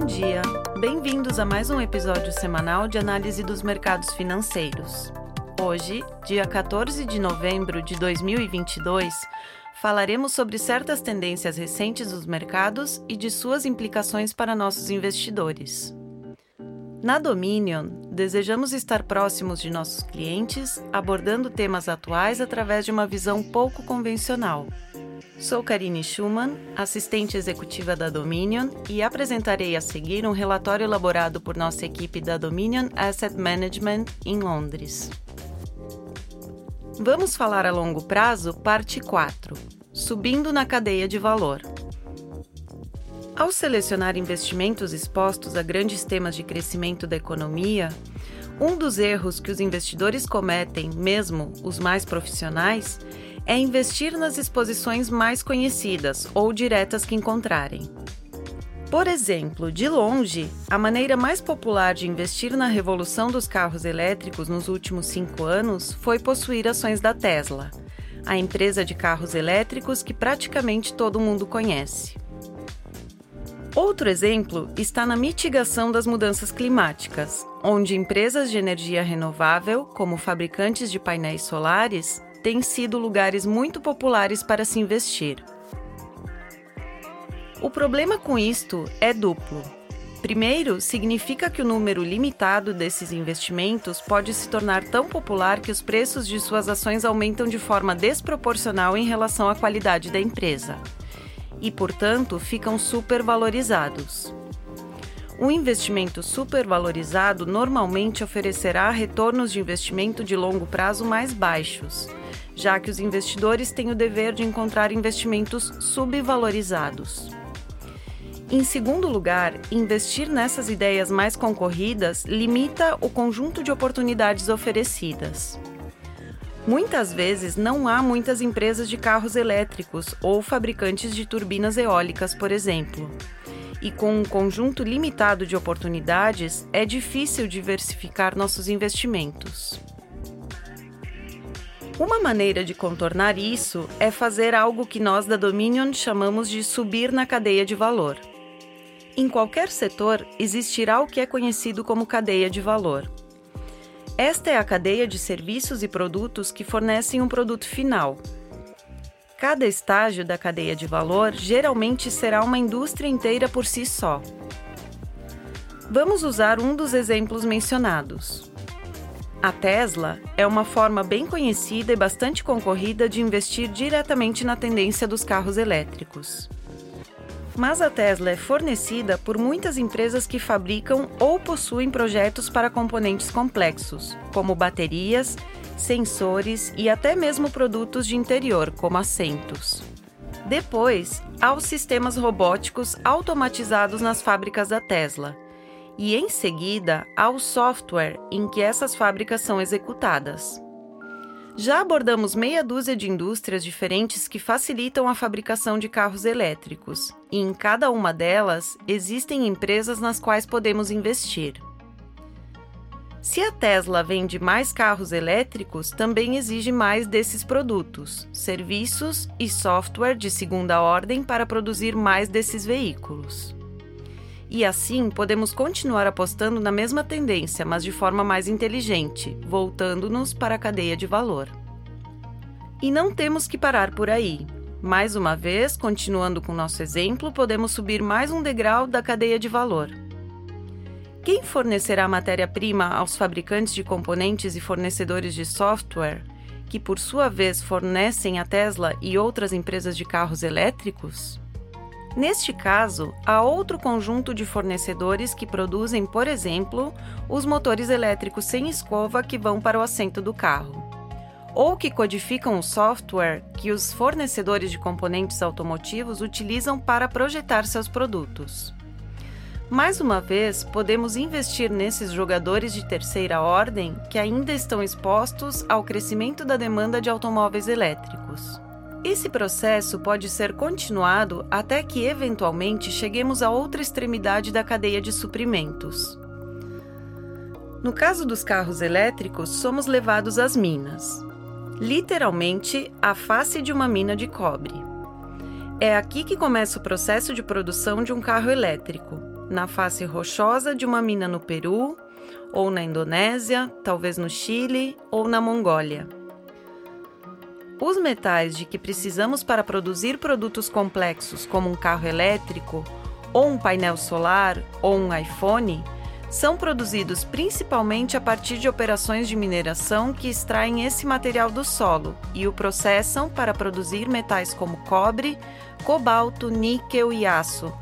Bom dia! Bem-vindos a mais um episódio semanal de análise dos mercados financeiros. Hoje, dia 14 de novembro de 2022, falaremos sobre certas tendências recentes dos mercados e de suas implicações para nossos investidores. Na Dominion, desejamos estar próximos de nossos clientes, abordando temas atuais através de uma visão pouco convencional. Sou Karine Schumann, assistente executiva da Dominion, e apresentarei a seguir um relatório elaborado por nossa equipe da Dominion Asset Management em Londres. Vamos falar a longo prazo, parte 4 Subindo na cadeia de valor. Ao selecionar investimentos expostos a grandes temas de crescimento da economia, um dos erros que os investidores cometem, mesmo os mais profissionais, é investir nas exposições mais conhecidas ou diretas que encontrarem. Por exemplo, de longe, a maneira mais popular de investir na revolução dos carros elétricos nos últimos cinco anos foi possuir ações da Tesla, a empresa de carros elétricos que praticamente todo mundo conhece. Outro exemplo está na mitigação das mudanças climáticas, onde empresas de energia renovável, como fabricantes de painéis solares, têm sido lugares muito populares para se investir. O problema com isto é duplo. Primeiro, significa que o número limitado desses investimentos pode se tornar tão popular que os preços de suas ações aumentam de forma desproporcional em relação à qualidade da empresa e, portanto, ficam supervalorizados. Um investimento supervalorizado normalmente oferecerá retornos de investimento de longo prazo mais baixos, já que os investidores têm o dever de encontrar investimentos subvalorizados. Em segundo lugar, investir nessas ideias mais concorridas limita o conjunto de oportunidades oferecidas. Muitas vezes não há muitas empresas de carros elétricos ou fabricantes de turbinas eólicas, por exemplo. E com um conjunto limitado de oportunidades, é difícil diversificar nossos investimentos. Uma maneira de contornar isso é fazer algo que nós da Dominion chamamos de subir na cadeia de valor. Em qualquer setor existirá o que é conhecido como cadeia de valor. Esta é a cadeia de serviços e produtos que fornecem um produto final. Cada estágio da cadeia de valor geralmente será uma indústria inteira por si só. Vamos usar um dos exemplos mencionados. A Tesla é uma forma bem conhecida e bastante concorrida de investir diretamente na tendência dos carros elétricos. Mas a Tesla é fornecida por muitas empresas que fabricam ou possuem projetos para componentes complexos, como baterias, sensores e até mesmo produtos de interior, como assentos. Depois, há os sistemas robóticos automatizados nas fábricas da Tesla e, em seguida, ao software em que essas fábricas são executadas. Já abordamos meia dúzia de indústrias diferentes que facilitam a fabricação de carros elétricos, e em cada uma delas existem empresas nas quais podemos investir. Se a Tesla vende mais carros elétricos, também exige mais desses produtos, serviços e software de segunda ordem para produzir mais desses veículos. E assim podemos continuar apostando na mesma tendência, mas de forma mais inteligente, voltando-nos para a cadeia de valor. E não temos que parar por aí. Mais uma vez, continuando com nosso exemplo, podemos subir mais um degrau da cadeia de valor. Quem fornecerá matéria-prima aos fabricantes de componentes e fornecedores de software, que por sua vez fornecem a Tesla e outras empresas de carros elétricos? Neste caso, há outro conjunto de fornecedores que produzem, por exemplo, os motores elétricos sem escova que vão para o assento do carro, ou que codificam o software que os fornecedores de componentes automotivos utilizam para projetar seus produtos. Mais uma vez, podemos investir nesses jogadores de terceira ordem que ainda estão expostos ao crescimento da demanda de automóveis elétricos. Esse processo pode ser continuado até que eventualmente cheguemos a outra extremidade da cadeia de suprimentos. No caso dos carros elétricos, somos levados às minas literalmente a face de uma mina de cobre. É aqui que começa o processo de produção de um carro elétrico, na face rochosa de uma mina no Peru, ou na Indonésia, talvez no Chile ou na Mongólia. Os metais de que precisamos para produzir produtos complexos, como um carro elétrico, ou um painel solar, ou um iPhone, são produzidos principalmente a partir de operações de mineração que extraem esse material do solo e o processam para produzir metais como cobre, cobalto, níquel e aço,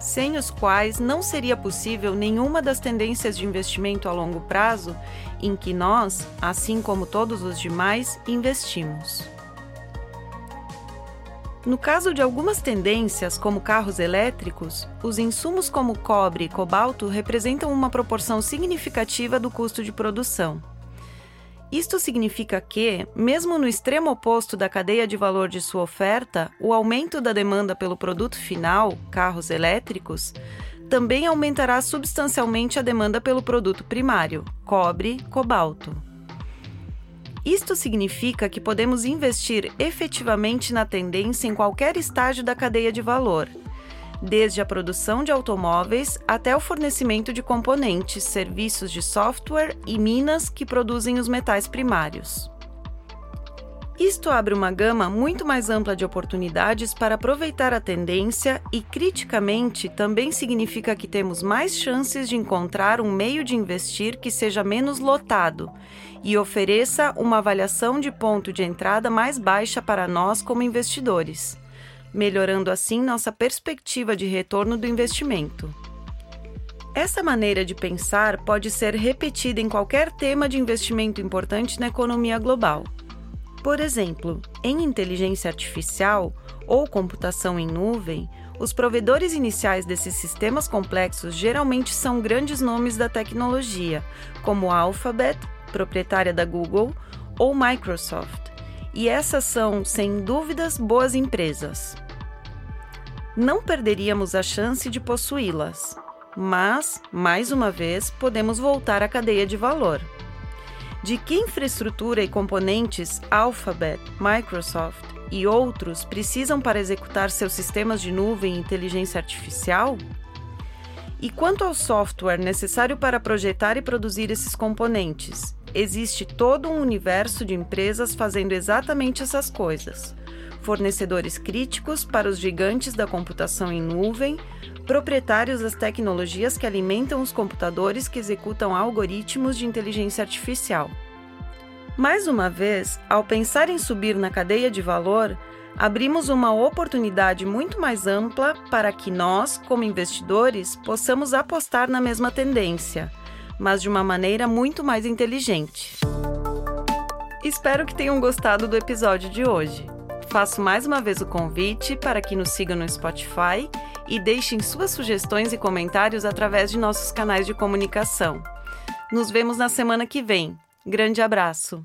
sem os quais não seria possível nenhuma das tendências de investimento a longo prazo em que nós, assim como todos os demais, investimos. No caso de algumas tendências, como carros elétricos, os insumos como cobre e cobalto representam uma proporção significativa do custo de produção. Isto significa que, mesmo no extremo oposto da cadeia de valor de sua oferta, o aumento da demanda pelo produto final, carros elétricos, também aumentará substancialmente a demanda pelo produto primário, cobre, cobalto. Isto significa que podemos investir efetivamente na tendência em qualquer estágio da cadeia de valor, desde a produção de automóveis até o fornecimento de componentes, serviços de software e minas que produzem os metais primários. Isto abre uma gama muito mais ampla de oportunidades para aproveitar a tendência e, criticamente, também significa que temos mais chances de encontrar um meio de investir que seja menos lotado e ofereça uma avaliação de ponto de entrada mais baixa para nós como investidores, melhorando assim nossa perspectiva de retorno do investimento. Essa maneira de pensar pode ser repetida em qualquer tema de investimento importante na economia global. Por exemplo, em inteligência artificial ou computação em nuvem, os provedores iniciais desses sistemas complexos geralmente são grandes nomes da tecnologia, como Alphabet, proprietária da Google, ou Microsoft, e essas são, sem dúvidas, boas empresas. Não perderíamos a chance de possuí-las, mas, mais uma vez, podemos voltar à cadeia de valor de que infraestrutura e componentes Alphabet, Microsoft e outros precisam para executar seus sistemas de nuvem e inteligência artificial? E quanto ao software necessário para projetar e produzir esses componentes, existe todo um universo de empresas fazendo exatamente essas coisas. Fornecedores críticos para os gigantes da computação em nuvem, proprietários das tecnologias que alimentam os computadores que executam algoritmos de inteligência artificial. Mais uma vez, ao pensar em subir na cadeia de valor, abrimos uma oportunidade muito mais ampla para que nós, como investidores, possamos apostar na mesma tendência, mas de uma maneira muito mais inteligente. Espero que tenham gostado do episódio de hoje. Faço mais uma vez o convite para que nos sigam no Spotify e deixem suas sugestões e comentários através de nossos canais de comunicação. Nos vemos na semana que vem. Grande abraço!